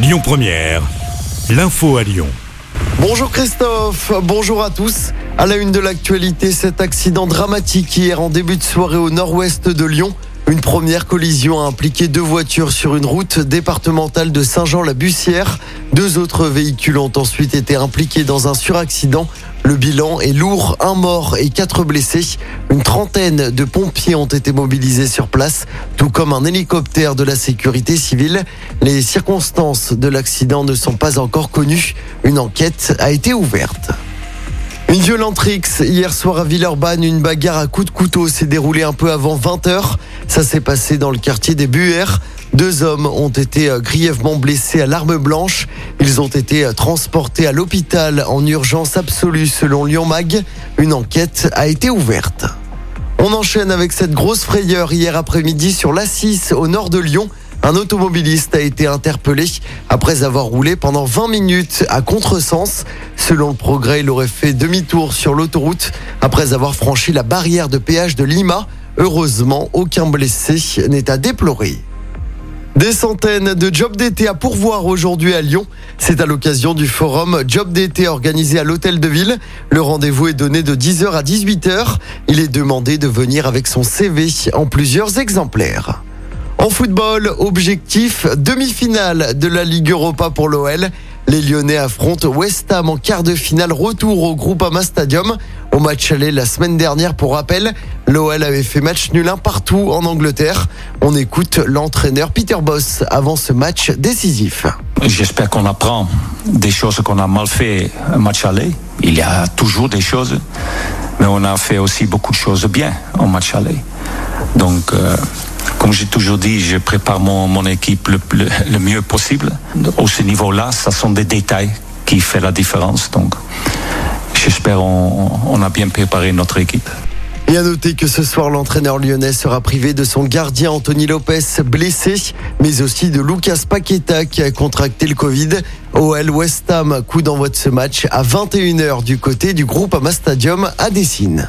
Lyon Première, l'info à Lyon. Bonjour Christophe, bonjour à tous. À la une de l'actualité, cet accident dramatique hier en début de soirée au nord-ouest de Lyon. Une première collision a impliqué deux voitures sur une route départementale de Saint-Jean-la-Bussière. Deux autres véhicules ont ensuite été impliqués dans un suraccident. Le bilan est lourd, un mort et quatre blessés. Une trentaine de pompiers ont été mobilisés sur place, tout comme un hélicoptère de la sécurité civile. Les circonstances de l'accident ne sont pas encore connues. Une enquête a été ouverte. Une violente rixe hier soir à Villeurbanne, une bagarre à coups de couteau s'est déroulée un peu avant 20h. Ça s'est passé dans le quartier des Buères. Deux hommes ont été euh, grièvement blessés à l'arme blanche. Ils ont été euh, transportés à l'hôpital en urgence absolue selon Lyon Mag. Une enquête a été ouverte. On enchaîne avec cette grosse frayeur hier après-midi sur l'A6 au nord de Lyon. Un automobiliste a été interpellé après avoir roulé pendant 20 minutes à contresens. Selon le progrès, il aurait fait demi-tour sur l'autoroute après avoir franchi la barrière de péage de Lima. Heureusement, aucun blessé n'est à déplorer. Des centaines de jobs d'été à pourvoir aujourd'hui à Lyon. C'est à l'occasion du forum Job d'été organisé à l'hôtel de ville. Le rendez-vous est donné de 10h à 18h. Il est demandé de venir avec son CV en plusieurs exemplaires. En football, objectif demi-finale de la Ligue Europa pour l'OL. Les Lyonnais affrontent West Ham en quart de finale retour au Groupama Stadium. Au match aller la semaine dernière, pour rappel, l'OL avait fait match nul un partout en Angleterre. On écoute l'entraîneur Peter Boss avant ce match décisif. J'espère qu'on apprend des choses qu'on a mal fait un match aller. Il y a toujours des choses, mais on a fait aussi beaucoup de choses bien en match aller. Donc, euh, comme j'ai toujours dit, je prépare mon, mon équipe le, le, mieux possible. Au ce niveau-là, ce sont des détails qui font la différence. Donc, j'espère on, on a bien préparé notre équipe. Et à noter que ce soir, l'entraîneur lyonnais sera privé de son gardien Anthony Lopez blessé, mais aussi de Lucas Paqueta qui a contracté le Covid. OL West Ham, coup d'envoi de ce match à 21h du côté du groupe Ama Stadium à Dessine.